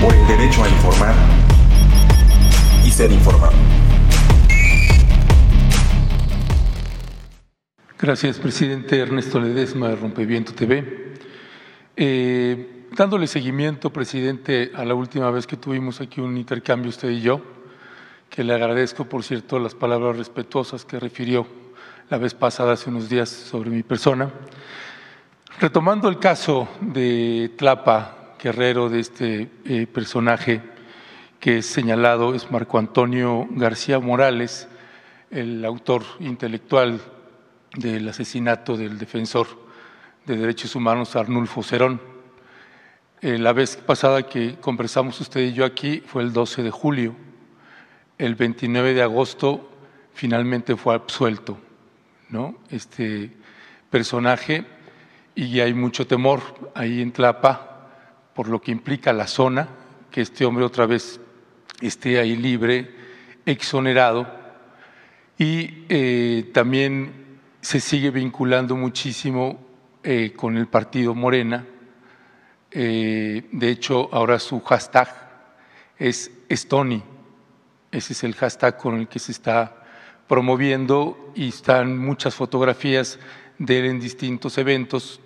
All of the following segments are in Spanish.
Por el derecho a informar y ser informado. Gracias, presidente Ernesto Ledesma de Rompeviento TV. Eh, dándole seguimiento, presidente, a la última vez que tuvimos aquí un intercambio usted y yo, que le agradezco, por cierto, las palabras respetuosas que refirió la vez pasada, hace unos días, sobre mi persona. Retomando el caso de Tlapa Guerrero, de este eh, personaje que es señalado, es Marco Antonio García Morales, el autor intelectual del asesinato del defensor de derechos humanos Arnulfo Cerón. Eh, la vez pasada que conversamos usted y yo aquí fue el 12 de julio. El 29 de agosto finalmente fue absuelto, ¿no? Este personaje y hay mucho temor ahí en Tlapa por lo que implica la zona, que este hombre otra vez esté ahí libre, exonerado y eh, también se sigue vinculando muchísimo eh, con el partido Morena. Eh, de hecho, ahora su hashtag es Stony. Ese es el hashtag con el que se está promoviendo y están muchas fotografías de él en distintos eventos.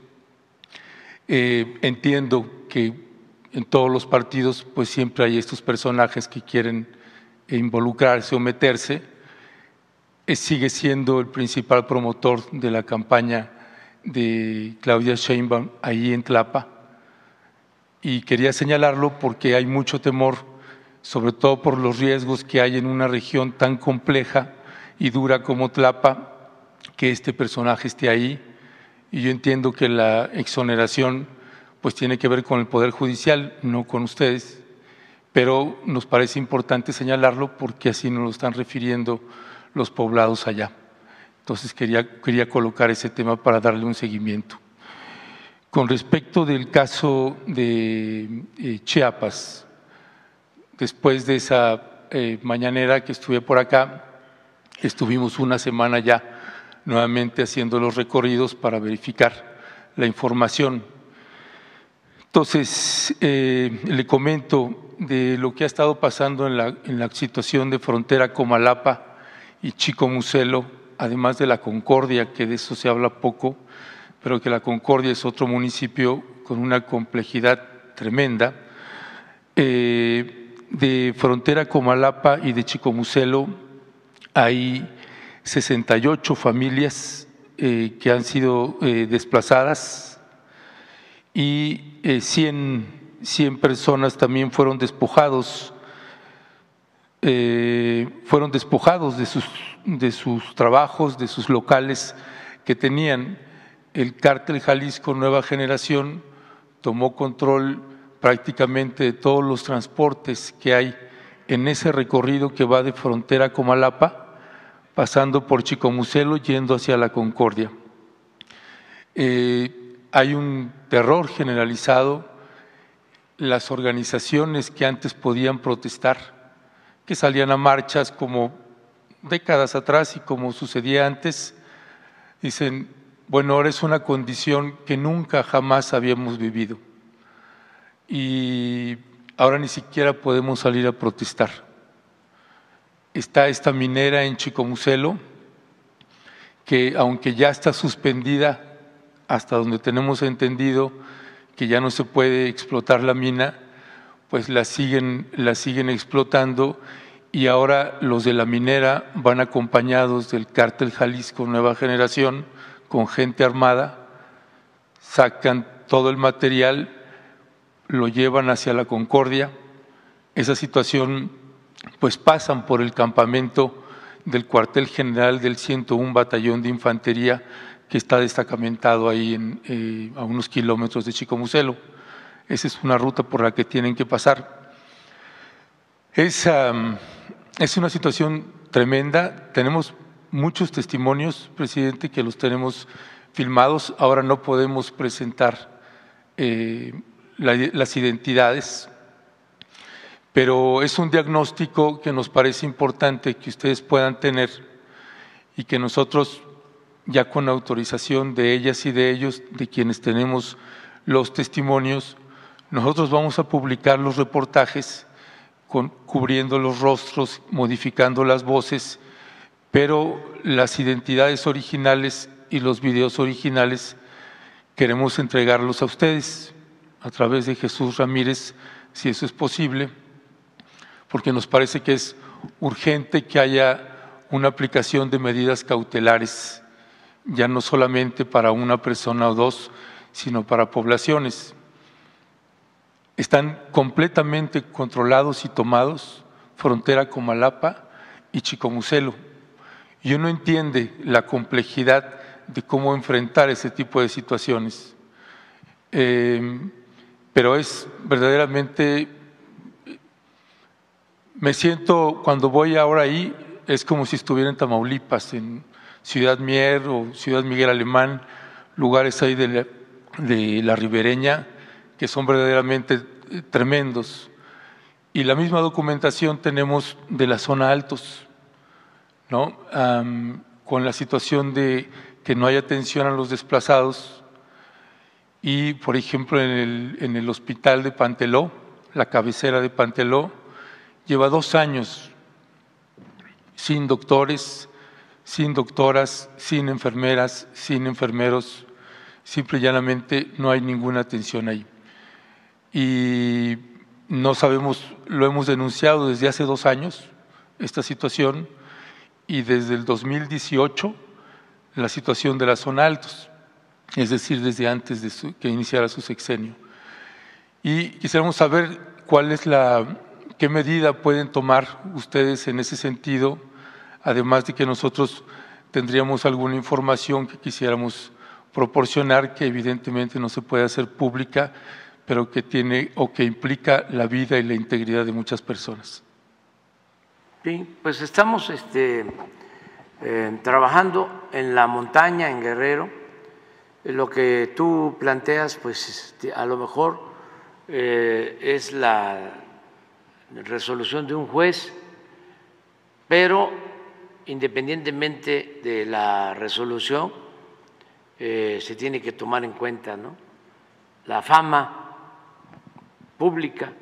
Eh, entiendo que en todos los partidos pues siempre hay estos personajes que quieren involucrarse o meterse sigue siendo el principal promotor de la campaña de Claudia Sheinbaum ahí en Tlapa. Y quería señalarlo porque hay mucho temor, sobre todo por los riesgos que hay en una región tan compleja y dura como Tlapa, que este personaje esté ahí. Y yo entiendo que la exoneración pues tiene que ver con el Poder Judicial, no con ustedes, pero nos parece importante señalarlo porque así nos lo están refiriendo los poblados allá. Entonces quería, quería colocar ese tema para darle un seguimiento. Con respecto del caso de eh, Chiapas, después de esa eh, mañanera que estuve por acá, estuvimos una semana ya nuevamente haciendo los recorridos para verificar la información. Entonces, eh, le comento de lo que ha estado pasando en la, en la situación de frontera Comalapa y Chico Muselo, además de la Concordia, que de eso se habla poco, pero que la Concordia es otro municipio con una complejidad tremenda. Eh, de frontera Comalapa y de Chico Muselo hay 68 familias eh, que han sido eh, desplazadas y 100, 100 personas también fueron despojados eh, fueron despojados de sus, de sus trabajos, de sus locales que tenían. El cártel Jalisco Nueva Generación tomó control prácticamente de todos los transportes que hay en ese recorrido que va de frontera a Comalapa, pasando por Chicomucelo, yendo hacia la Concordia. Eh, hay un terror generalizado. Las organizaciones que antes podían protestar, que salían a marchas como décadas atrás y como sucedía antes, dicen, bueno, ahora es una condición que nunca jamás habíamos vivido y ahora ni siquiera podemos salir a protestar. Está esta minera en Chicomucelo que aunque ya está suspendida hasta donde tenemos entendido que ya no se puede explotar la mina, pues la siguen, la siguen explotando y ahora los de la minera van acompañados del cártel Jalisco Nueva Generación con gente armada, sacan todo el material, lo llevan hacia la Concordia. Esa situación, pues pasan por el campamento del cuartel general del 101 Batallón de Infantería que está destacamentado ahí en, eh, a unos kilómetros de Chicomucelo. Esa es una ruta por la que tienen que pasar. Es, es una situación tremenda. Tenemos muchos testimonios, presidente, que los tenemos filmados. Ahora no podemos presentar eh, las identidades, pero es un diagnóstico que nos parece importante que ustedes puedan tener y que nosotros, ya con autorización de ellas y de ellos, de quienes tenemos los testimonios, Nosotros vamos a publicar los reportajes cubriendo los rostros, modificando las voces, pero las identidades originales y los videos originales queremos entregarlos a ustedes a través de Jesús Ramírez, si eso es posible, porque nos parece que es urgente que haya una aplicación de medidas cautelares, ya no solamente para una persona o dos, sino para poblaciones están completamente controlados y tomados, frontera con Malapa y Chicomucelo. Y uno entiende la complejidad de cómo enfrentar ese tipo de situaciones. Eh, pero es verdaderamente, me siento, cuando voy ahora ahí, es como si estuviera en Tamaulipas, en Ciudad Mier o Ciudad Miguel Alemán, lugares ahí de la, ribereña, que son verdaderamente eh, tremendos. Y la misma documentación tenemos de la zona altos, ¿no? con la situación de que no hay atención a los desplazados. Y, por ejemplo, en el, en el hospital de Panteló, la cabecera de Panteló, lleva dos años sin doctores, sin doctoras, sin enfermeras, sin enfermeros, simple y llanamente no hay ninguna atención ahí y no sabemos, lo hemos denunciado desde hace dos años, esta situación, y desde el 2018 la situación de la zona altos, es decir, desde antes de que iniciara su sexenio. Y quisiéramos saber cuál es la, qué medida pueden tomar ustedes en ese sentido, además de que nosotros tendríamos alguna información que quisiéramos proporcionar, que evidentemente no se puede hacer pública, pero que tiene o que implica la vida y la integridad de muchas personas. Sí, pues estamos este, eh, trabajando en la montaña, en Guerrero. Lo que tú planteas, pues este, a lo mejor eh, es la resolución de un juez, pero independientemente de la resolución, eh, se tiene que tomar en cuenta ¿no? la fama pública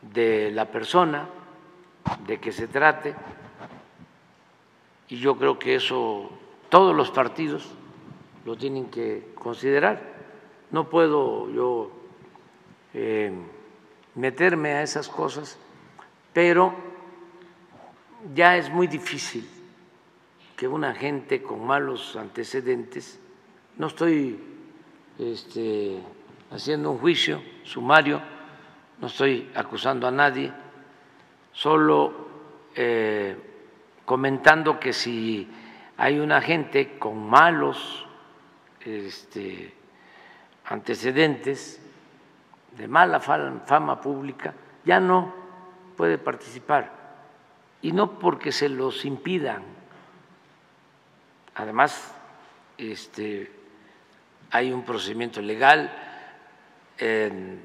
de la persona de que se trate y yo creo que eso todos los partidos lo tienen que considerar. No puedo yo eh, meterme a esas cosas, pero ya es muy difícil que una gente con malos antecedentes, no estoy este, haciendo un juicio sumario, no estoy acusando a nadie, solo eh, comentando que si hay una gente con malos este, antecedentes, de mala fama pública, ya no puede participar. Y no porque se los impidan. Además, este, hay un procedimiento legal en,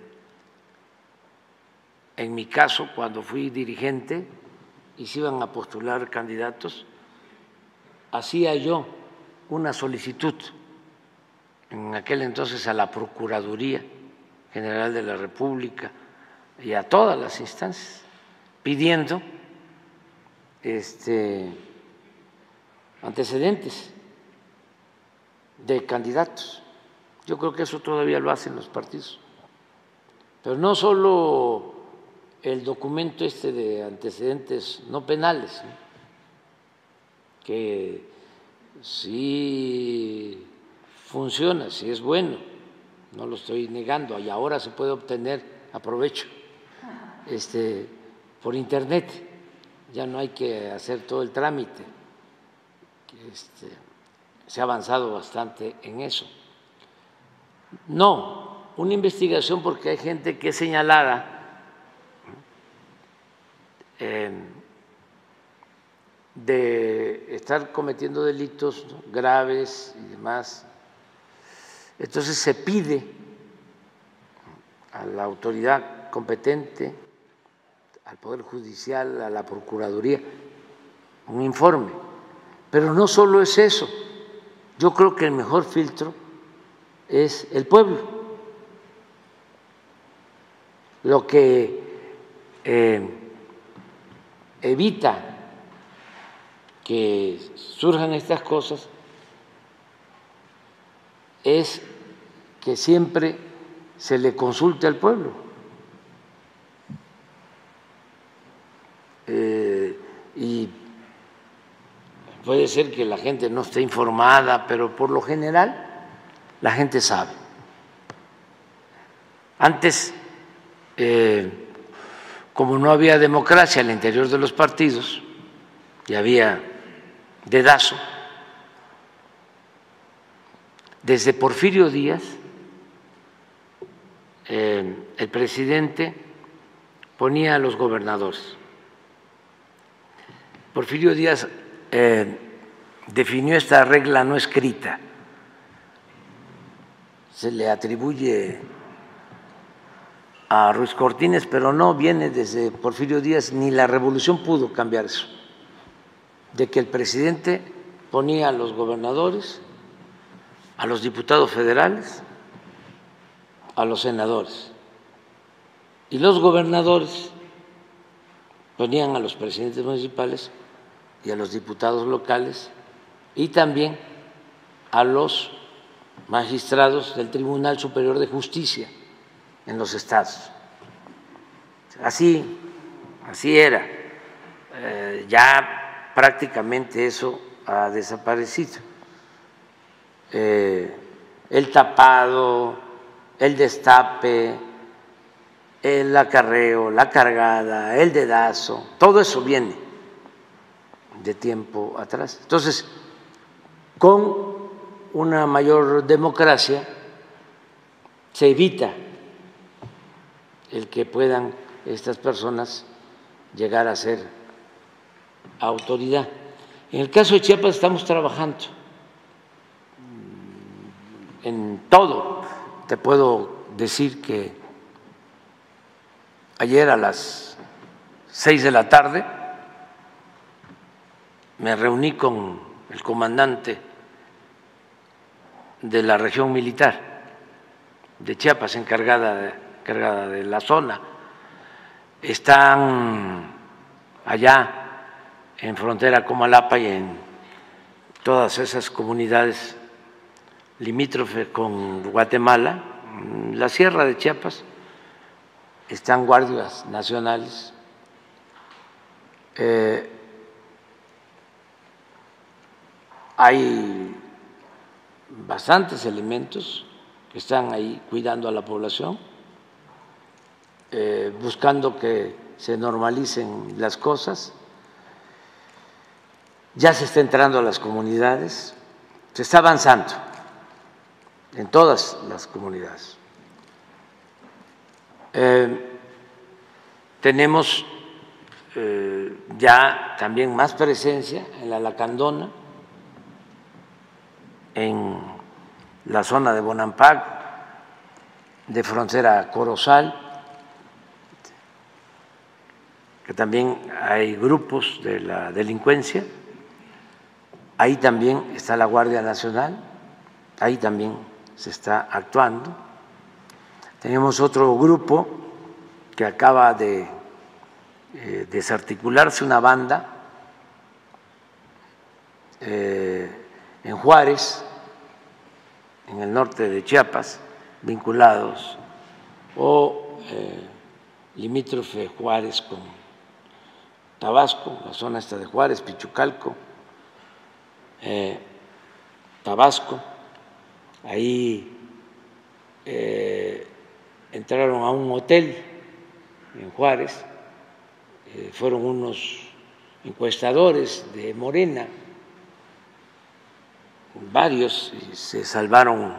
mi caso, cuando fui dirigente y se iban a postular candidatos, hacía yo una solicitud en aquel entonces a la Procuraduría General de la República y a todas las instancias, pidiendo este, antecedentes de candidatos. Yo creo que eso todavía lo hacen los partidos. Pero no solo el documento este de antecedentes no penales, que sí funciona, sí es bueno, no lo estoy negando, y ahora se puede obtener, aprovecho, este, por internet, ya no hay que hacer todo el trámite, este, se ha avanzado bastante en eso. No, una investigación porque hay gente que es señalada de estar cometiendo delitos graves y demás. Entonces se pide a la autoridad competente, al Poder Judicial, a la Procuraduría, un informe. Pero no solo es eso. Yo creo que el mejor filtro es el pueblo lo que eh, evita que surjan estas cosas es que siempre se le consulte al pueblo. Eh, y puede ser que la gente no esté informada, pero por lo general la gente sabe. Antes, eh, como no había democracia al interior de los partidos y había dedazo, desde Porfirio Díaz, eh, el presidente ponía a los gobernadores. Porfirio Díaz eh, definió esta regla no escrita. Se le atribuye a Ruiz Cortines, pero no viene desde Porfirio Díaz, ni la revolución pudo cambiar eso, de que el presidente ponía a los gobernadores a los diputados federales, a los senadores. Y los gobernadores ponían a los presidentes municipales y a los diputados locales y también a los magistrados del Tribunal Superior de Justicia en los estados. Así, así era. Eh, ya prácticamente eso ha desaparecido. Eh, el tapado, el destape, el acarreo, la cargada, el dedazo, todo eso viene de tiempo atrás. Entonces, con una mayor democracia se evita el que puedan estas personas llegar a ser autoridad. En el caso de Chiapas estamos trabajando en todo. Te puedo decir que ayer a las seis de la tarde me reuní con el comandante de la región militar de Chiapas, encargada de, encargada de la zona. Están allá en frontera con Malapa y en todas esas comunidades limítrofe con Guatemala, la sierra de Chiapas, están guardias nacionales. Eh, hay bastantes elementos que están ahí cuidando a la población, eh, buscando que se normalicen las cosas. Ya se está entrando a las comunidades, se está avanzando en todas las comunidades. Eh, tenemos eh, ya también más presencia en la Lacandona, en la zona de Bonampac, de frontera Corozal, que también hay grupos de la delincuencia, ahí también está la Guardia Nacional, ahí también se está actuando. Tenemos otro grupo que acaba de eh, desarticularse, una banda eh, en Juárez, en el norte de Chiapas, vinculados, o eh, limítrofe Juárez con Tabasco, la zona esta de Juárez, Pichucalco, Tabasco Ahí eh, entraron a un hotel en Juárez, eh, fueron unos encuestadores de Morena, varios, y se salvaron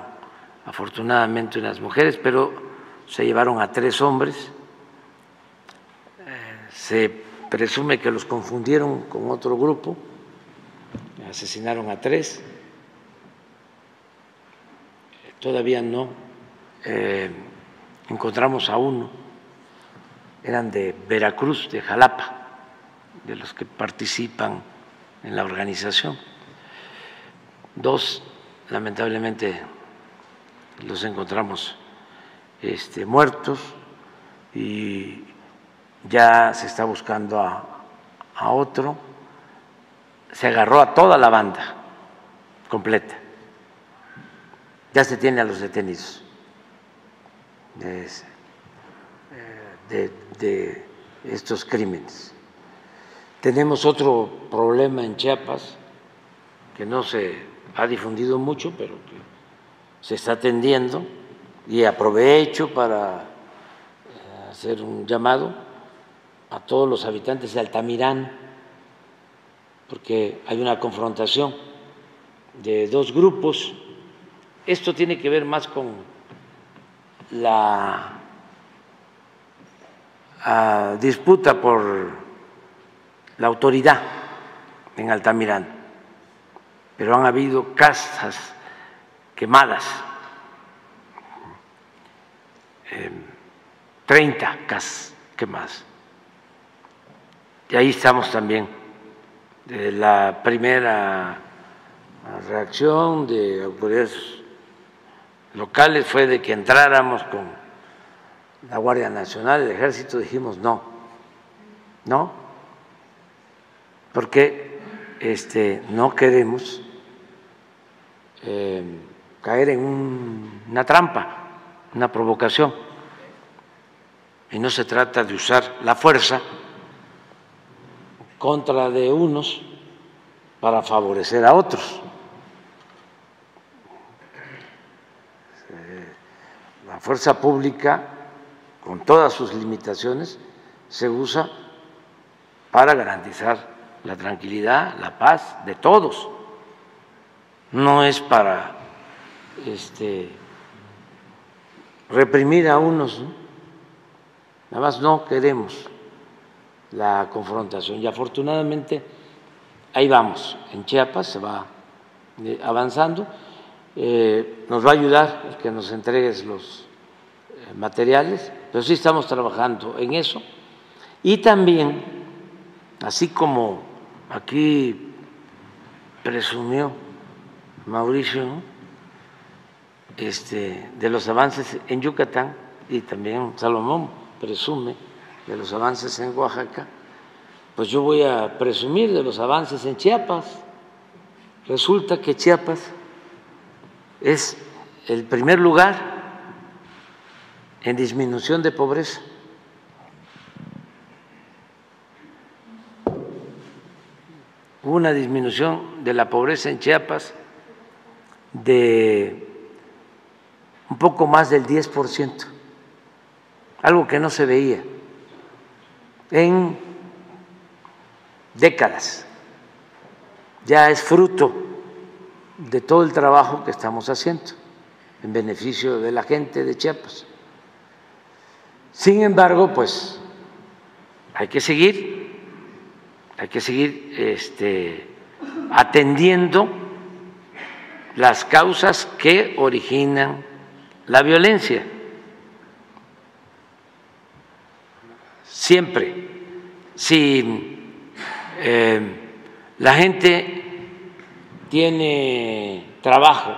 afortunadamente unas mujeres, pero se llevaron a tres hombres. Eh, se presume que los confundieron con otro grupo, asesinaron a tres todavía no eh, encontramos a uno, eran de Veracruz, de Jalapa, de los que participan en la organización. Dos, lamentablemente, los encontramos este, muertos y ya se está buscando a, a otro. Se agarró a toda la banda completa. Ya se tiene a los detenidos de, de, de estos crímenes. Tenemos otro problema en Chiapas que no se ha difundido mucho, pero que se está atendiendo y aprovecho para eh, hacer un llamado a todos los habitantes de Altamirán, porque hay una confrontación de dos grupos. Esto tiene que ver más con la ah, disputa por la autoridad en Altamirán, pero han habido casas quemadas, 30 em, casas quemadas. Y ahí estamos también. De la primera reacción de autoridades locales fue de que entráramos con la Guardia Nacional, el Ejército, dijimos no, no, porque este, no queremos eh, caer en una trampa, una provocación. Y no se trata de usar la fuerza contra de unos para favorecer a otros. Fuerza pública, con todas sus limitaciones, se usa para garantizar la tranquilidad, la paz de todos. No es para este, reprimir a unos, nada más no queremos la confrontación. Y afortunadamente ahí vamos, en Chiapas se va eh, avanzando, eh, nos va a ayudar que nos entregues los materiales, pero sí estamos trabajando en eso y también, así como aquí presumió Mauricio, este, de los avances en Yucatán y también Salomón presume de los avances en Oaxaca, pues yo voy a presumir de los avances en Chiapas. Resulta que Chiapas es el primer lugar en disminución de pobreza. Hubo una disminución de la pobreza en Chiapas de un poco más del 10%, algo que no se veía en décadas. Ya es fruto de todo el trabajo que estamos haciendo en beneficio de la gente de Chiapas. Sin embargo, pues hay que seguir, hay que seguir este, atendiendo las causas que originan la violencia. Siempre, si eh, la gente tiene trabajo,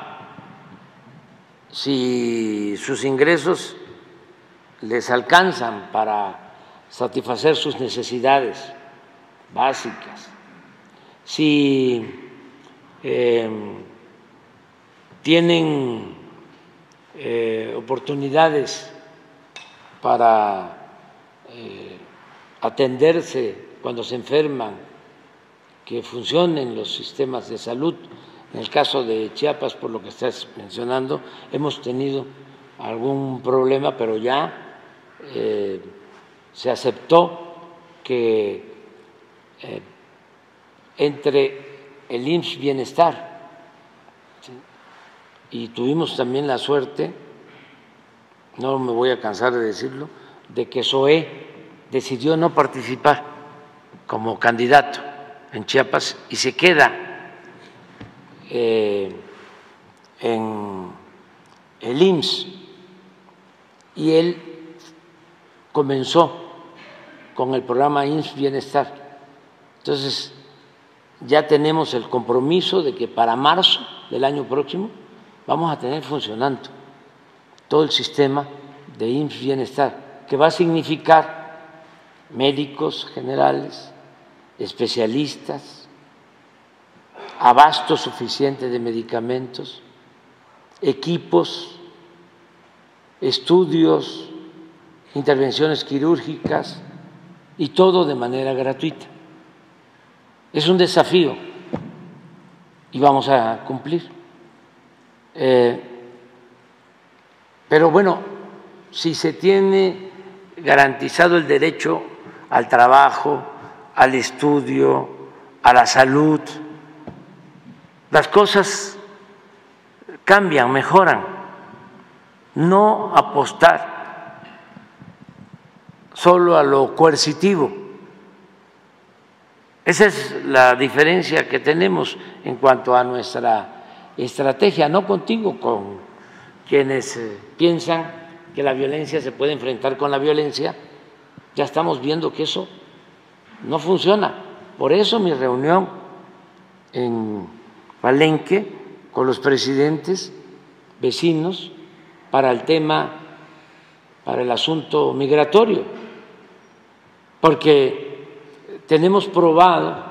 si sus ingresos les alcanzan para satisfacer sus necesidades básicas, si eh, tienen eh, oportunidades para eh, atenderse cuando se enferman, que funcionen los sistemas de salud. En el caso de Chiapas, por lo que estás mencionando, hemos tenido algún problema, pero ya eh, se aceptó que entre el IMSS Bienestar y tuvimos también la suerte, no me voy a cansar de decirlo, de que SOE decidió no participar como candidato en Chiapas y se queda eh, en el IMSS y él comenzó con el programa IMSS Bienestar. Entonces, ya tenemos el compromiso de que para marzo del año próximo vamos a tener funcionando todo el sistema de IMSS Bienestar que va a significar médicos generales, especialistas, abasto suficiente de medicamentos, equipos, estudios, intervenciones quirúrgicas y todo de manera gratuita. Es un desafío y vamos a cumplir. Eh, pero bueno, si se tiene garantizado el derecho al trabajo, al estudio, a la salud, las cosas cambian, mejoran. No apostar solo a lo coercitivo. Esa es la diferencia que tenemos en cuanto a nuestra estrategia, no contigo, con quienes eh, piensan que la violencia se puede enfrentar con la violencia. Ya estamos viendo que eso no funciona. Por eso mi reunión en Palenque con los presidentes vecinos para el tema, para el asunto migratorio, porque tenemos probado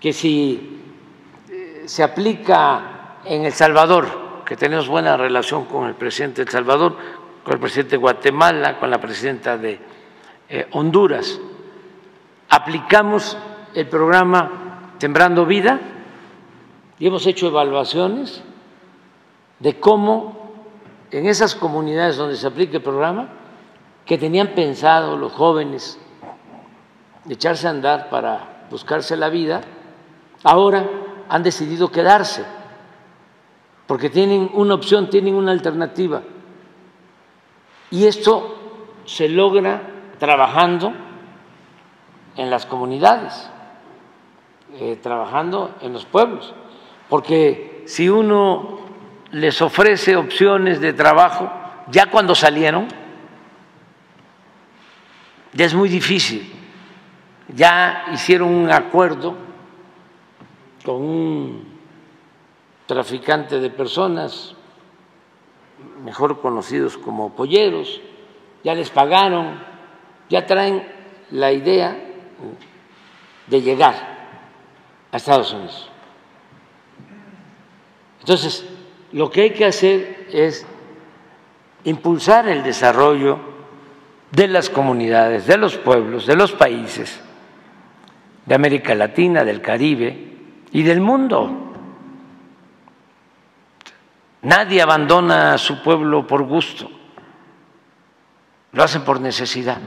que si eh, se aplica en El Salvador, que tenemos buena relación con el presidente de El Salvador, con el presidente de Guatemala, con la presidenta de eh, Honduras, aplicamos el programa Sembrando Vida y hemos hecho evaluaciones de cómo en esas comunidades donde se aplica el programa, que tenían pensado los jóvenes echarse a andar para buscarse la vida, ahora han decidido quedarse, porque tienen una opción, tienen una alternativa. Y esto se logra trabajando en las comunidades, eh, trabajando en los pueblos, porque si uno les ofrece opciones de trabajo ya cuando salieron, ya es muy difícil. Ya hicieron un acuerdo con un traficante de personas, mejor conocidos como polleros, ya les pagaron, ya traen la idea de llegar a Estados Unidos. Entonces, lo que hay que hacer es impulsar el desarrollo de las comunidades, de los pueblos, de los países de América Latina, del Caribe y del mundo. Nadie abandona a su pueblo por gusto, lo hacen por necesidad.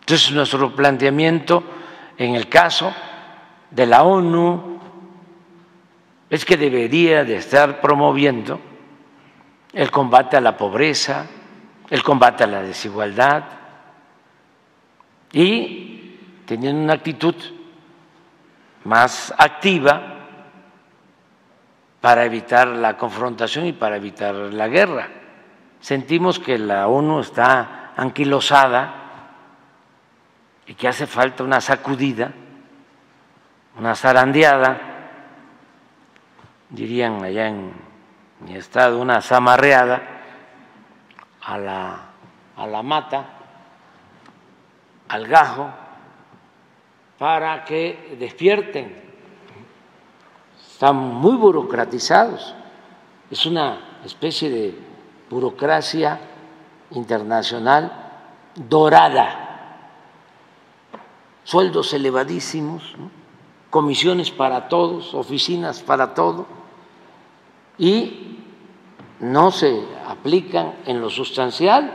Entonces, nuestro planteamiento en el caso de la ONU, es que debería de estar promoviendo el combate a la pobreza, el combate a la desigualdad y teniendo una actitud más activa para evitar la confrontación y para evitar la guerra. Sentimos que la ONU está anquilosada y que hace falta una sacudida, una zarandeada dirían allá en mi estado, una zamarreada a la, a la mata, al gajo, para que despierten. Están muy burocratizados. Es una especie de burocracia internacional dorada. Sueldos elevadísimos, comisiones para todos, oficinas para todo y no se aplican en lo sustancial.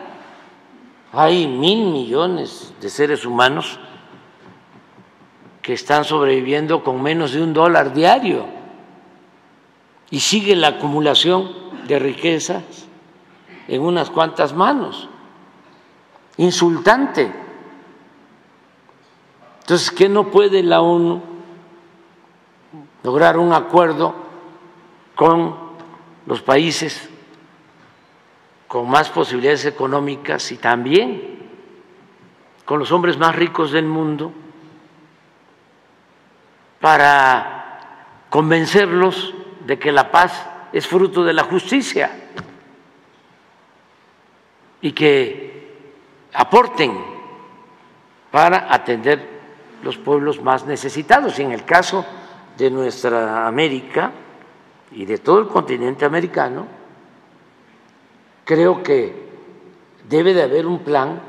Hay mil millones de seres humanos que están sobreviviendo con menos de un dólar diario y sigue la acumulación de riquezas en unas cuantas manos. Insultante. Entonces, ¿qué no puede la ONU lograr un acuerdo con los países con más posibilidades económicas y también con los hombres más ricos del mundo para convencerlos de que la paz es fruto de la justicia. y que aporten para atender los pueblos más necesitados. Y en el caso de nuestra América y de todo el continente americano, creo que debe de haber un plan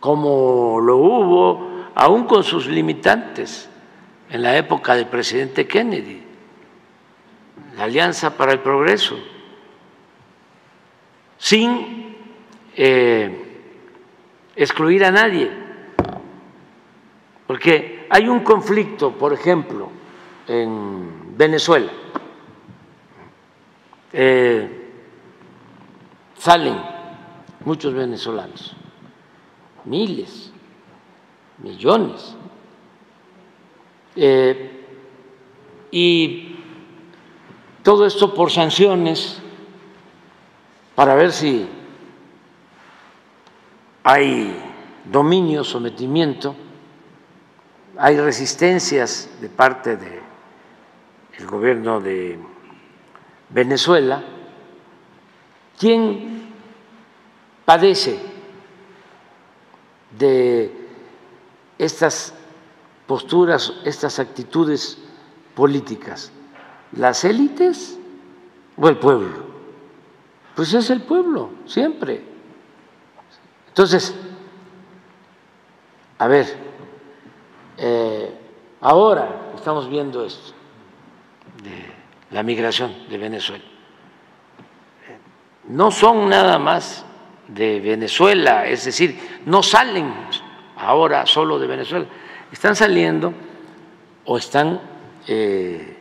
como lo hubo, aún con sus limitantes, en la época del presidente Kennedy, la Alianza para el Progreso, sin eh, excluir a nadie, porque hay un conflicto, por ejemplo, en Venezuela. Eh, salen muchos venezolanos, miles, millones. Eh, y todo esto por sanciones para ver si hay dominio, sometimiento, hay resistencias de parte del gobierno de Venezuela. ¿Quién padece de estas posturas, estas actitudes políticas? ¿Las élites o el pueblo? Pues es el pueblo, siempre. Entonces, a ver, eh, ahora estamos viendo esto de la migración de Venezuela. No son nada más de Venezuela, es decir, no salen ahora solo de Venezuela, están saliendo o están eh,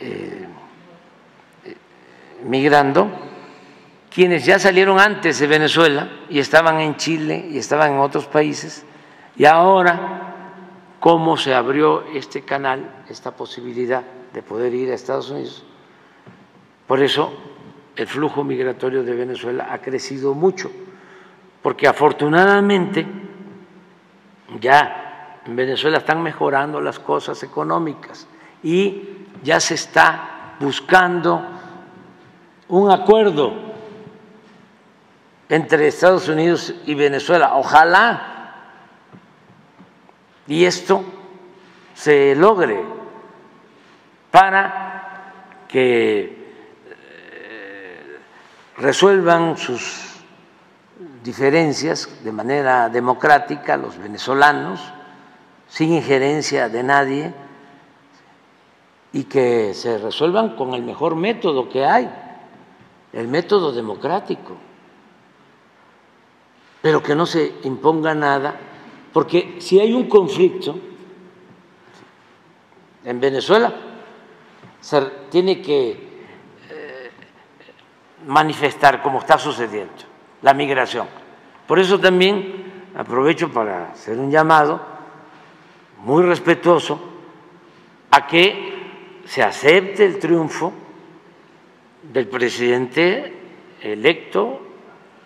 eh, migrando quienes ya salieron antes de Venezuela y estaban en Chile y estaban en otros países, y ahora, cómo se abrió este canal, esta posibilidad de poder ir a Estados Unidos, por eso el flujo migratorio de Venezuela ha crecido mucho, porque afortunadamente ya en Venezuela están mejorando las cosas económicas y ya se está buscando un acuerdo entre Estados Unidos y Venezuela. Ojalá y esto se logre para que eh, resuelvan sus diferencias de manera democrática los venezolanos, sin injerencia de nadie, y que se resuelvan con el mejor método que hay, el método democrático pero que no se imponga nada, porque si hay un conflicto en Venezuela, se tiene que eh, manifestar como está sucediendo la migración. Por eso también aprovecho para hacer un llamado muy respetuoso a que se acepte el triunfo del presidente electo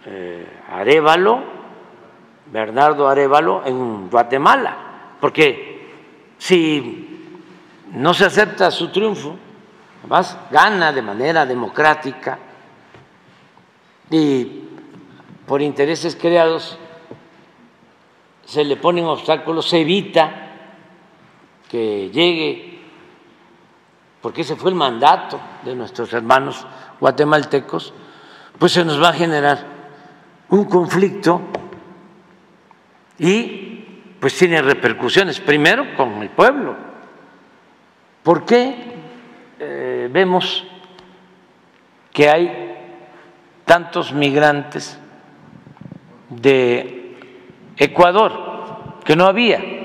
eh, Arevalo, Bernardo Arevalo, en Guatemala, porque si no se acepta su triunfo, además gana de manera democrática y por intereses creados se le ponen obstáculos, se evita que llegue, porque ese fue el mandato de nuestros hermanos guatemaltecos, pues se nos va a generar un conflicto y pues tiene repercusiones, primero con el pueblo. ¿Por qué eh, vemos que hay tantos migrantes de Ecuador que no había?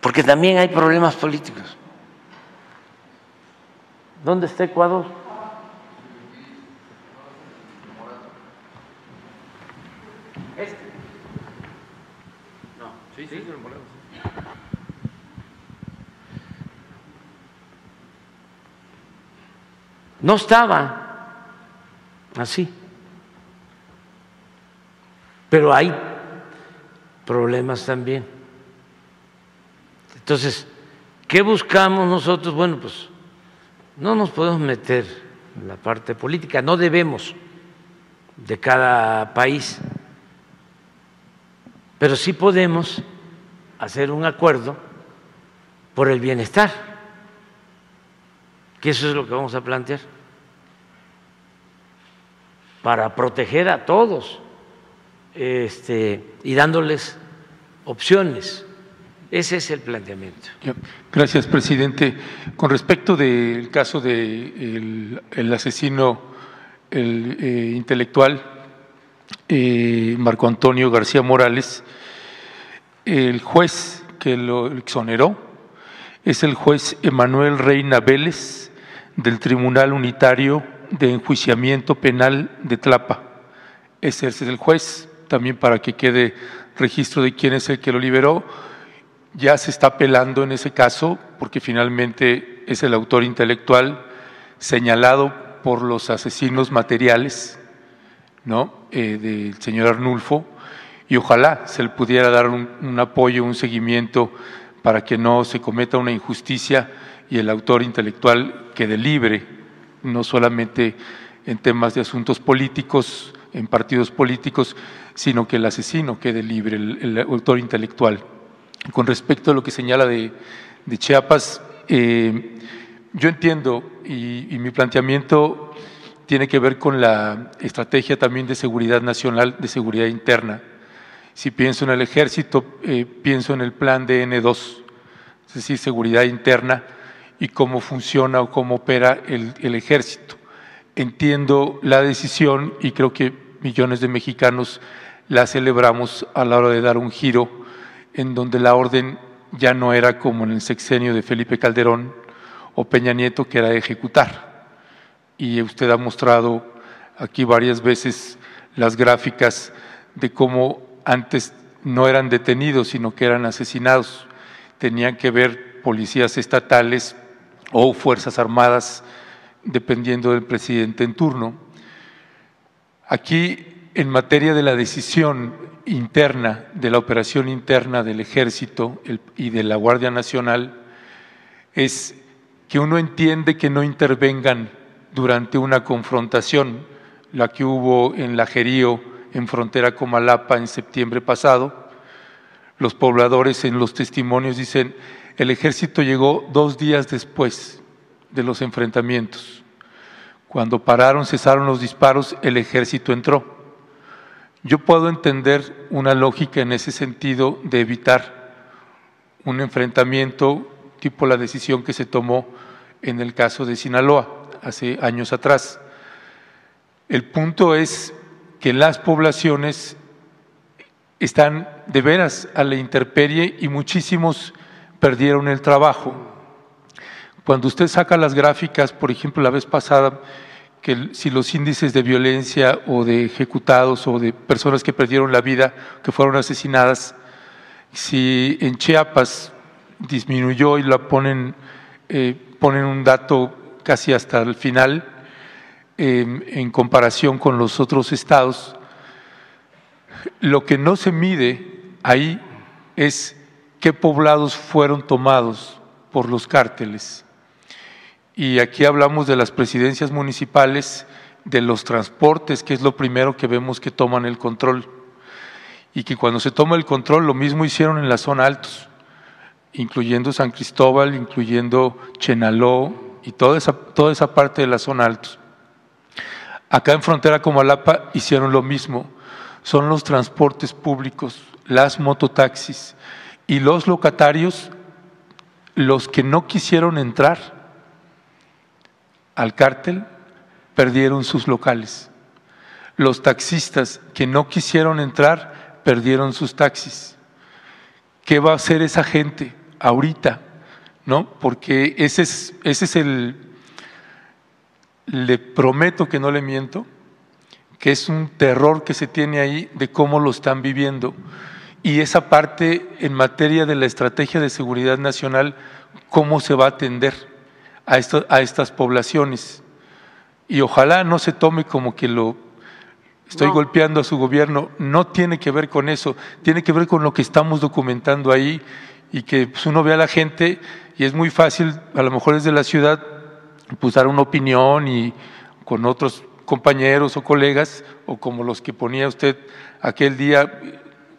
Porque también hay problemas políticos. ¿Dónde está Ecuador? No estaba así. Pero hay problemas también. Entonces, ¿qué buscamos nosotros? Bueno, pues no nos podemos meter en la parte política, no debemos de cada país. Pero sí podemos hacer un acuerdo por el bienestar, que eso es lo que vamos a plantear, para proteger a todos este, y dándoles opciones. Ese es el planteamiento. Gracias, presidente. Con respecto del caso del de el asesino el, eh, intelectual eh, Marco Antonio García Morales, el juez que lo exoneró es el juez Emanuel Reina Vélez del Tribunal Unitario de Enjuiciamiento Penal de Tlapa. Ese es el juez, también para que quede registro de quién es el que lo liberó. Ya se está apelando en ese caso porque finalmente es el autor intelectual señalado por los asesinos materiales ¿no? Eh, del señor Arnulfo y ojalá se le pudiera dar un, apoyo, un seguimiento para que no se cometa una injusticia y el autor intelectual quede libre, no solamente en temas de asuntos políticos, en partidos políticos, sino que el asesino quede libre, el autor intelectual. Con respecto a lo que señala de, Chiapas, eh, yo entiendo y, mi planteamiento tiene que ver con la estrategia también de seguridad nacional, de seguridad interna. Si pienso en el ejército, eh, pienso en el plan de N2, es decir, seguridad interna y cómo funciona o cómo opera el ejército. Entiendo la decisión y creo que millones de mexicanos la celebramos a la hora de dar un giro en donde la orden ya no era como en el sexenio de Felipe Calderón o Peña Nieto, que era ejecutar. Y usted ha mostrado aquí varias veces las gráficas de cómo antes no eran detenidos, sino que eran asesinados. Tenían que ver policías estatales o fuerzas armadas, dependiendo del presidente en turno. Aquí, en materia de la decisión interna, de la operación interna del ejército y de la Guardia Nacional, es que uno entiende que no intervengan durante una confrontación, la que hubo en Lajerío, en frontera con Malapa en septiembre pasado. Los pobladores en los testimonios dicen, el ejército llegó dos días después de los enfrentamientos. Cuando pararon, cesaron los disparos, el ejército entró. Yo puedo entender una lógica en ese sentido de evitar un enfrentamiento tipo la decisión que se tomó en el caso de Sinaloa hace años atrás. El punto es que las poblaciones están de veras a la intemperie y muchísimos perdieron el trabajo. Cuando usted saca las gráficas, por ejemplo, la vez pasada, que si los índices de violencia o de ejecutados o de personas que perdieron la vida, que fueron asesinadas, si en Chiapas disminuyó y la ponen, eh, ponen un dato casi hasta el final, eh, en comparación con los otros estados, lo que no se mide ahí es qué poblados fueron tomados por los cárteles. Y aquí hablamos de las presidencias municipales, de los transportes, que es lo primero que vemos que toman el control. Y que cuando se toma el control, lo mismo hicieron en la zona altos, incluyendo San Cristóbal, incluyendo Chenaló y toda esa, toda esa parte de la zona altos. Acá en frontera con Malapa hicieron lo mismo. Son los transportes públicos, las mototaxis y los locatarios los que no quisieron entrar al cártel perdieron sus locales. Los taxistas que no quisieron entrar perdieron sus taxis. ¿Qué va a hacer esa gente ahorita? ¿No? Porque ese es, ese es el, le prometo que no le miento, que es un terror que se tiene ahí de cómo lo están viviendo. Y esa parte en materia de la estrategia de seguridad nacional, ¿cómo se va a atender a, esto, a estas poblaciones? Y ojalá no se tome como que lo estoy no. golpeando a su gobierno, no tiene que ver con eso, tiene que ver con lo que estamos documentando ahí y que pues, uno ve a la gente y es muy fácil, a lo mejor desde la ciudad, pues dar una opinión y con otros compañeros o colegas, o como los que ponía usted aquel día,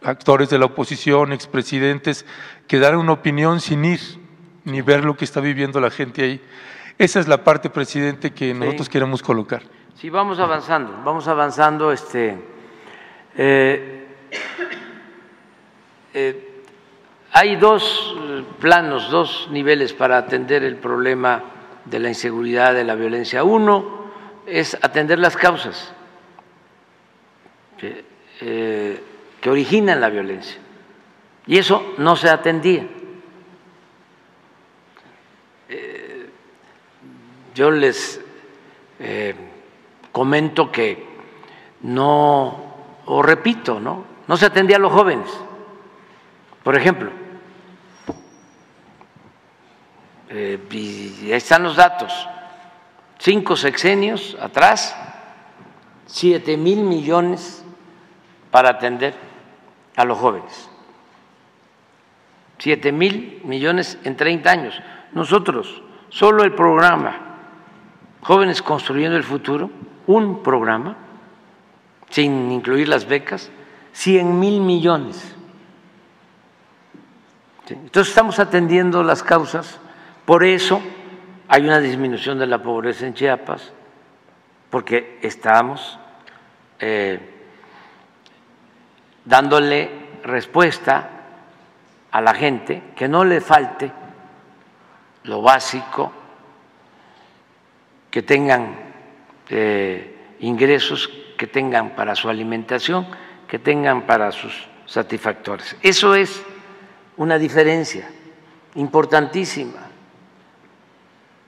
actores de la oposición, expresidentes, que dan una opinión sin ir ni ver lo que está viviendo la gente ahí. Esa es la parte, presidente, que nosotros queremos colocar. Sí, vamos avanzando, vamos avanzando. Este, eh, eh, hay dos planos, dos niveles para atender el problema de la inseguridad, de la violencia. Uno es atender las causas que, eh, que originan la violencia. Y eso no se atendía. Yo les eh, comento que no, o repito, ¿no? No se atendía a los jóvenes. Por ejemplo, eh, ahí están los datos, cinco sexenios atrás, siete mil millones para atender a los jóvenes. Siete mil millones en 30 años. Nosotros, solo el programa Jóvenes Construyendo el Futuro, un programa, sin incluir las becas, 100 mil millones. Entonces estamos atendiendo las causas por eso hay una disminución de la pobreza en Chiapas, porque estamos eh, dándole respuesta a la gente que no le falte lo básico, que tengan eh, ingresos, que tengan para su alimentación, que tengan para sus satisfactores. Eso es una diferencia importantísima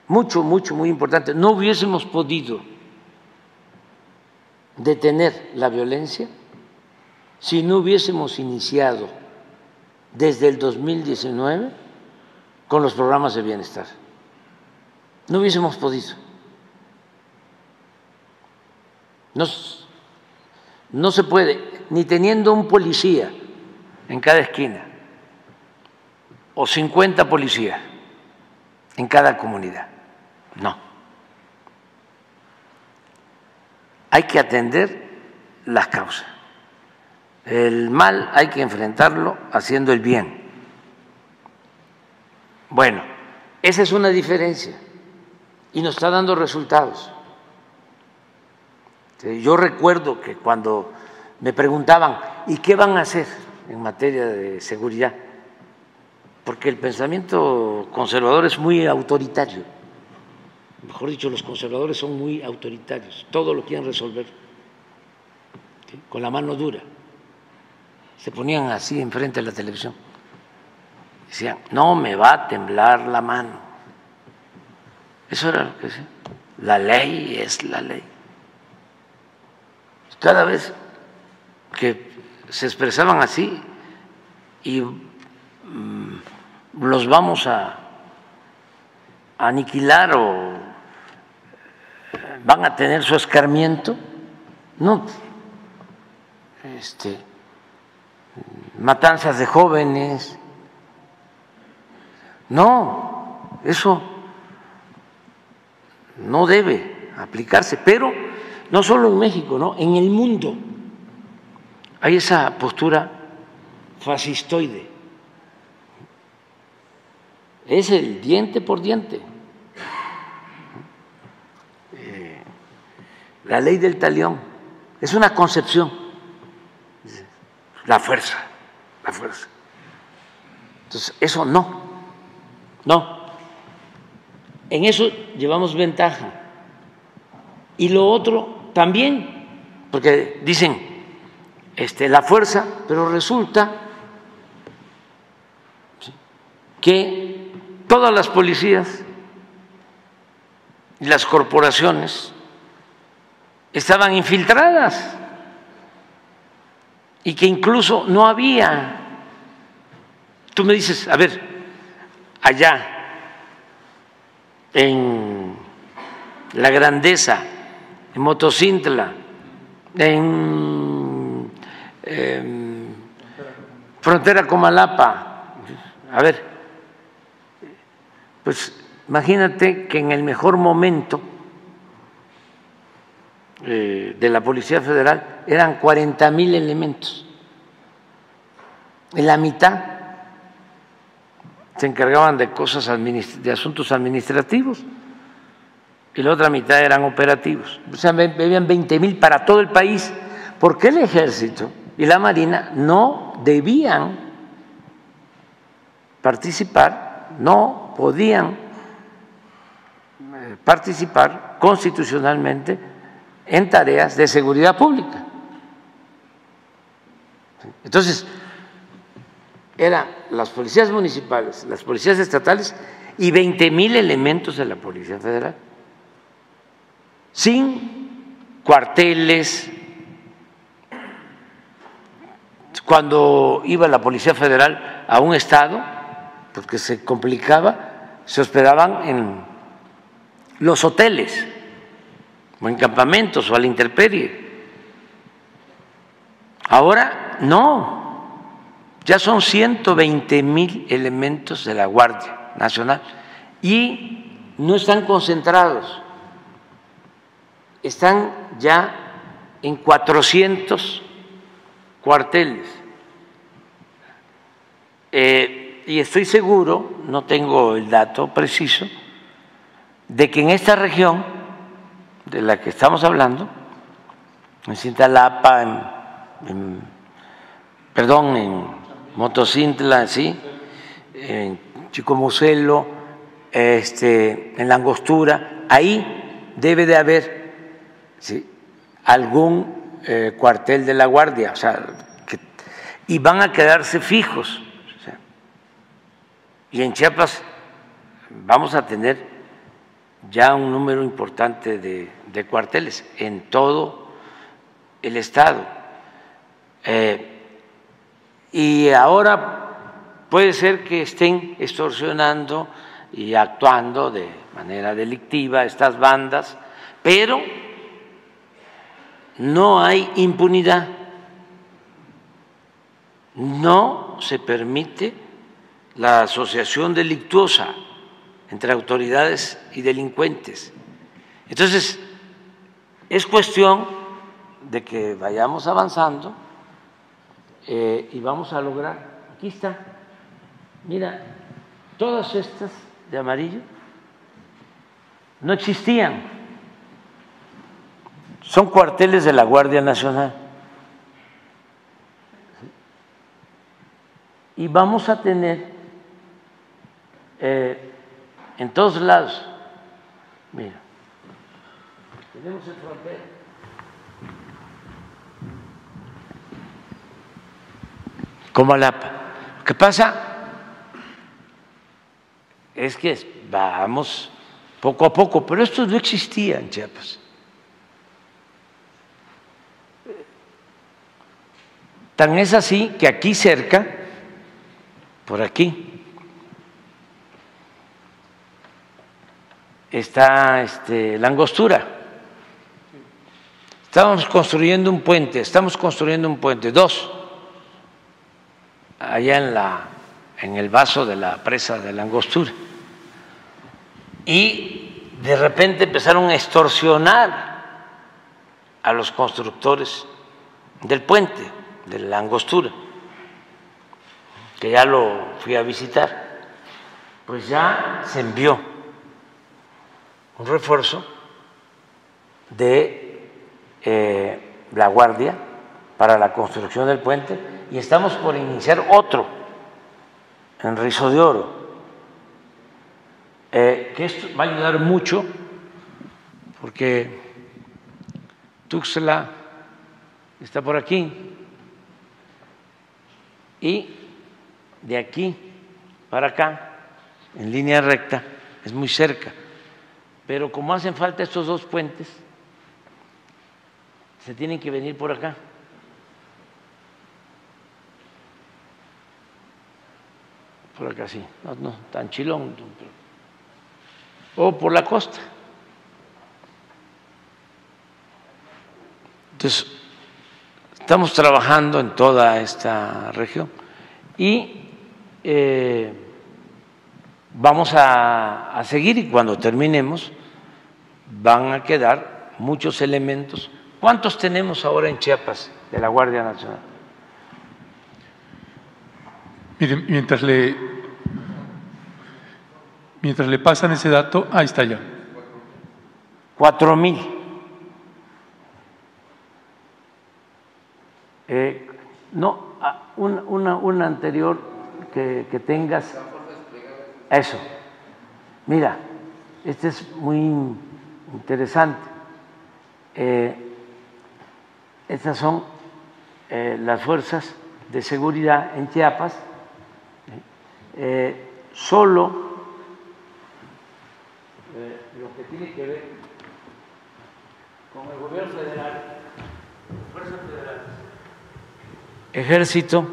mucho, mucho, muy importante, no hubiésemos podido detener la violencia si no hubiésemos iniciado desde el 2019 con los programas de bienestar. No hubiésemos podido. No, no se puede, ni teniendo un policía en cada esquina o 50 policías en cada comunidad. No. Hay que atender las causas. El mal hay que enfrentarlo haciendo el bien. Bueno, esa es una diferencia y nos está dando resultados. Yo recuerdo que cuando me preguntaban, ¿y qué van a hacer en materia de seguridad? Porque el pensamiento conservador es muy autoritario mejor dicho, los conservadores son muy autoritarios, todo lo quieren resolver con la mano dura. Se ponían así enfrente de la televisión. Decían, no me va a temblar la mano. Eso era lo que decía. La ley es la ley. Cada vez que se expresaban así y mm, los vamos a aniquilar o van a tener su escarmiento, no, este, matanzas de jóvenes, no, eso no debe aplicarse, pero no solo en México, ¿no? en el mundo hay esa postura fascistoide, es el diente por diente. la ley del talión, es una concepción, la fuerza, la fuerza. Entonces, eso no, no. En eso llevamos ventaja. Y lo otro también, porque dicen este, la fuerza, pero resulta que todas las policías y las corporaciones estaban infiltradas y que incluso no había. Tú me dices, a ver, allá en la grandeza, en Motocintla, en, en Frontera Comalapa, a ver, pues imagínate que en el mejor momento eh, de la Policía Federal eran 40 mil elementos. En la mitad se encargaban de cosas de asuntos administrativos y la otra mitad eran operativos. O sea, habían 20 mil para todo el país, porque el ejército y la marina no debían participar, no podían eh, participar constitucionalmente en tareas de seguridad pública. Entonces, eran las policías municipales, las policías estatales y 20 mil elementos de la Policía Federal, sin cuarteles. Cuando iba la Policía Federal a un estado, porque se complicaba, se hospedaban en los hoteles o en campamentos o a la intemperie. Ahora no, ya son 120 mil elementos de la Guardia Nacional y no están concentrados, están ya en 400 cuarteles. Eh, y estoy seguro, no tengo el dato preciso, de que en esta región de la que estamos hablando, en Cintalapa, en, perdón, en Motocintla, ¿sí? en Chicomucelo, este, en Langostura, ahí debe de haber ¿sí? algún eh, cuartel de la Guardia, o sea, y van a quedarse fijos. y en Chiapas vamos a tener ya un número importante de, cuarteles en todo el estado. Eh, y ahora puede ser que estén extorsionando y actuando de manera delictiva estas bandas, pero no hay impunidad, no se permite la asociación delictuosa entre autoridades y delincuentes. Entonces, es cuestión de que vayamos avanzando eh, y vamos a lograr, aquí está, mira, todas estas de amarillo no existían, son cuarteles de la Guardia Nacional. Y vamos a tener eh, en todos lados, mira, tenemos el frontera. como la... Lo que pasa es que vamos poco a poco, pero esto no existía en Chiapas. Tan es así que aquí cerca, por aquí, está este, la angostura. Estamos construyendo un puente, estamos construyendo un puente, dos allá en, la, en el vaso de la presa de la angostura. Y de repente empezaron a extorsionar a los constructores del puente, de la angostura, que ya lo fui a visitar. Pues ya se envió un refuerzo de eh, la Guardia para la construcción del puente y estamos por iniciar otro en Rizo de Oro, eh, que esto va a ayudar mucho porque Tuxtla está por aquí y de aquí para acá, en línea recta, es muy cerca. Pero como hacen falta estos dos puentes, se tienen que venir por acá. por acá sí, no, no tan chilón, o por la costa. Entonces, estamos trabajando en toda esta región y eh, vamos a, a seguir y cuando terminemos van a quedar muchos elementos. ¿Cuántos tenemos ahora en Chiapas de la Guardia Nacional? Miren, mientras le, mientras le pasan ese dato, ahí está ya. Cuatro mil. Eh, no, una, una, una anterior que, que tengas. Eso. Mira, este es muy interesante. Eh, estas son eh, las fuerzas de seguridad en Chiapas. Solo lo que tiene que ver con el gobierno federal, fuerzas federales, ejército,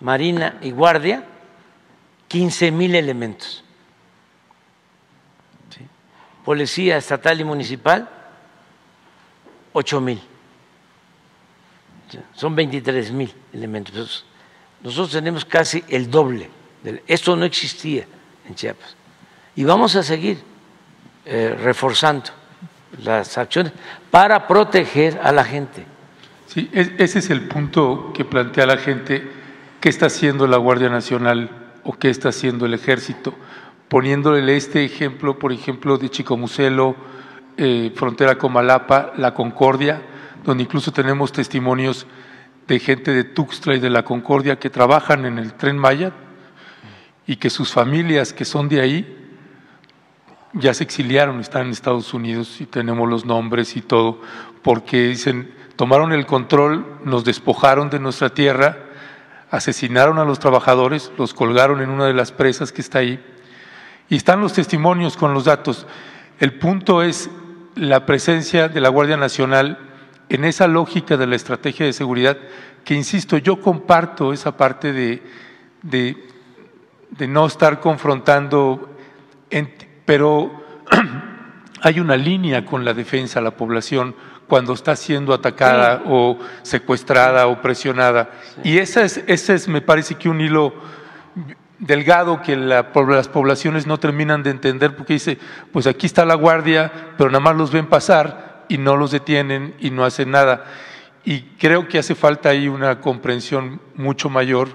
marina y guardia, 15 mil elementos. Policía estatal y municipal, 8 mil. Son 23 mil elementos. Nosotros tenemos casi el doble. Esto no existía en Chiapas. Y vamos a seguir eh, reforzando las acciones para proteger a la gente. Sí, ese es el punto que plantea la gente, qué está haciendo la Guardia Nacional o qué está haciendo el Ejército, poniéndole este ejemplo, por ejemplo, de Chicomucelo, eh, frontera con Malapa, La Concordia, donde incluso tenemos testimonios de gente de Tuxtla y de La Concordia que trabajan en el tren Maya y que sus familias que son de ahí ya se exiliaron, están en Estados Unidos y tenemos los nombres y todo, porque dicen, tomaron el control, nos despojaron de nuestra tierra, asesinaron a los trabajadores, los colgaron en una de las presas que está ahí, y están los testimonios con los datos. El punto es la presencia de la Guardia Nacional en esa lógica de la estrategia de seguridad, que insisto, yo comparto esa parte de, de, no estar confrontando, pero hay una línea con la defensa a la población cuando está siendo atacada o secuestrada o presionada. Y ese es, ese es, me parece que un hilo delgado que las poblaciones no terminan de entender porque dice, pues aquí está la guardia, pero nada más los ven pasar y no los detienen y no hacen nada. Y creo que hace falta ahí una comprensión mucho mayor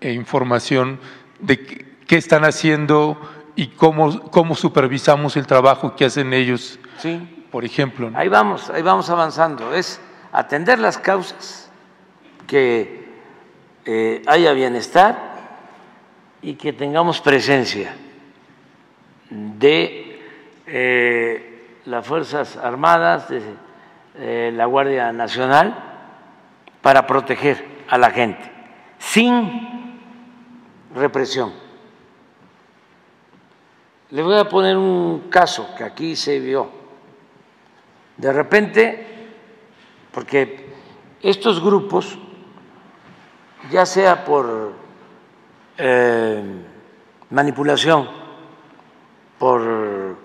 e información de qué están haciendo y cómo, cómo supervisamos el trabajo que hacen ellos. Sí por ejemplo. Ahí vamos, ahí vamos avanzando. Es atender las causas, que eh, haya bienestar y que tengamos presencia de eh, las Fuerzas Armadas, de eh, la Guardia Nacional, para proteger a la gente, sin represión. Le voy a poner un caso que aquí se vio de repente, porque estos grupos, ya sea por eh, manipulación, por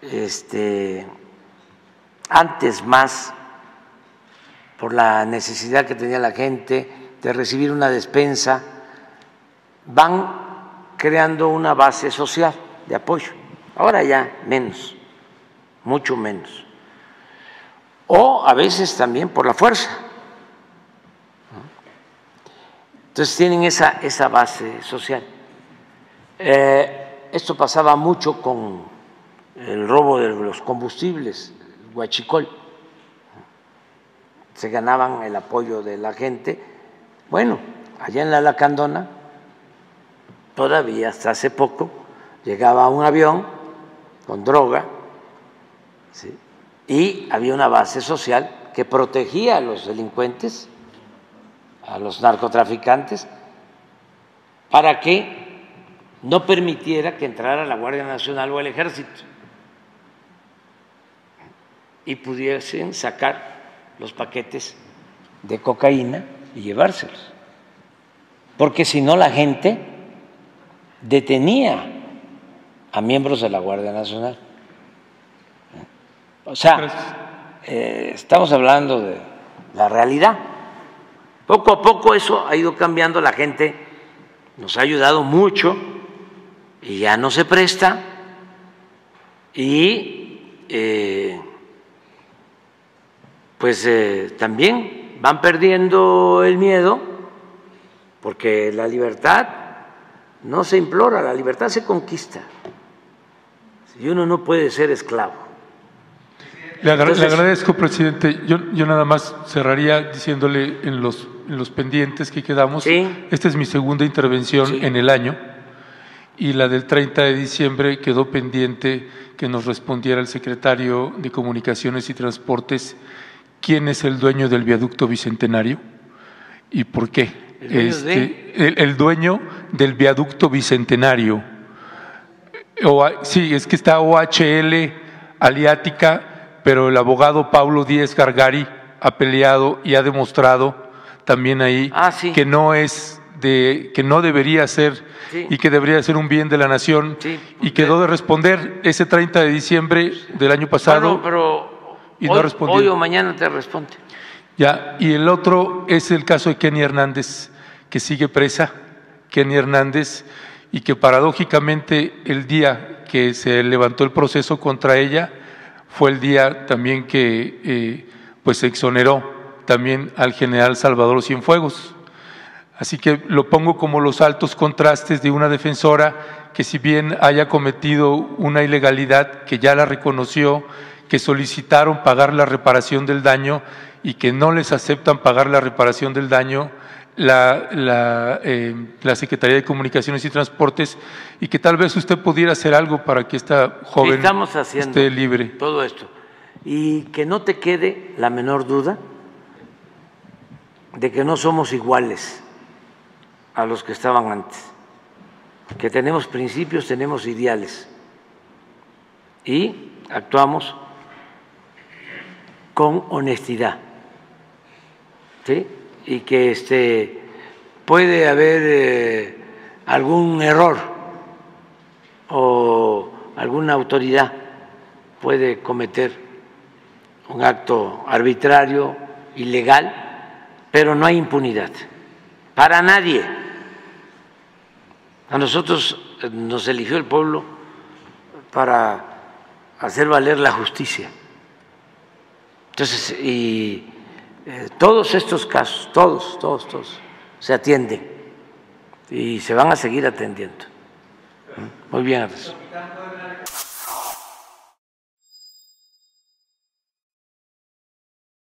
este, antes más, por la necesidad que tenía la gente de recibir una despensa, van creando una base social de apoyo. Ahora ya menos, mucho menos o a veces también por la fuerza. Entonces tienen esa, esa base social. Eh, esto pasaba mucho con el robo de los combustibles, el huachicol. Se ganaban el apoyo de la gente. Bueno, allá en la Lacandona, todavía hasta hace poco, llegaba un avión con droga, ¿sí? Y había una base social que protegía a los delincuentes, a los narcotraficantes, para que no permitiera que entrara la Guardia Nacional o el Ejército y pudiesen sacar los paquetes de cocaína y llevárselos. Porque si no la gente detenía a miembros de la Guardia Nacional. O sea, eh, estamos hablando de la realidad. Poco a poco eso ha ido cambiando, la gente nos ha ayudado mucho y ya no se presta y eh, pues eh, también van perdiendo el miedo, porque la libertad no se implora, la libertad se conquista. Y uno no puede ser esclavo. Le, agradezco, presidente. Yo, yo, nada más cerraría diciéndole en los, en los pendientes que quedamos. Esta es mi segunda intervención en el año y la del 30 de diciembre quedó pendiente que nos respondiera el secretario de Comunicaciones y Transportes quién es el dueño del viaducto bicentenario y por qué. el, dueño este, del viaducto bicentenario. O, sí, es que está OHL Aliática, pero el abogado Paulo Díez Gargari ha peleado y ha demostrado también ahí ah, que no es de que no debería ser y que debería ser un bien de la nación y quedó de responder ese 30 de diciembre del año pasado pero y no respondió. Hoy o mañana te responde. Ya, y el otro es el caso de Kenny Hernández, que sigue presa, Kenny Hernández, y que paradójicamente el día que se levantó el proceso contra ella fue el día también que eh, pues se exoneró también al general Salvador Cienfuegos. Así que lo pongo como los altos contrastes de una defensora que si bien haya cometido una ilegalidad, que ya la reconoció, que solicitaron pagar la reparación del daño y que no les aceptan pagar la reparación del daño, la, la, eh, la, Secretaría de Comunicaciones y Transportes y que tal vez usted pudiera hacer algo para que esta joven Estamos haciendo esté libre. Todo esto. Y que no te quede la menor duda de que no somos iguales a los que estaban antes, que tenemos principios, tenemos ideales y actuamos con honestidad. ¿sí? Y que este, puede haber eh, algún error o alguna autoridad puede cometer un acto arbitrario, ilegal, pero no hay impunidad para nadie. A nosotros eh, nos eligió el pueblo para hacer valer la justicia. Entonces, y eh, todos estos casos, todos, todos, todos, se atienden y se van a seguir atendiendo. Muy bien,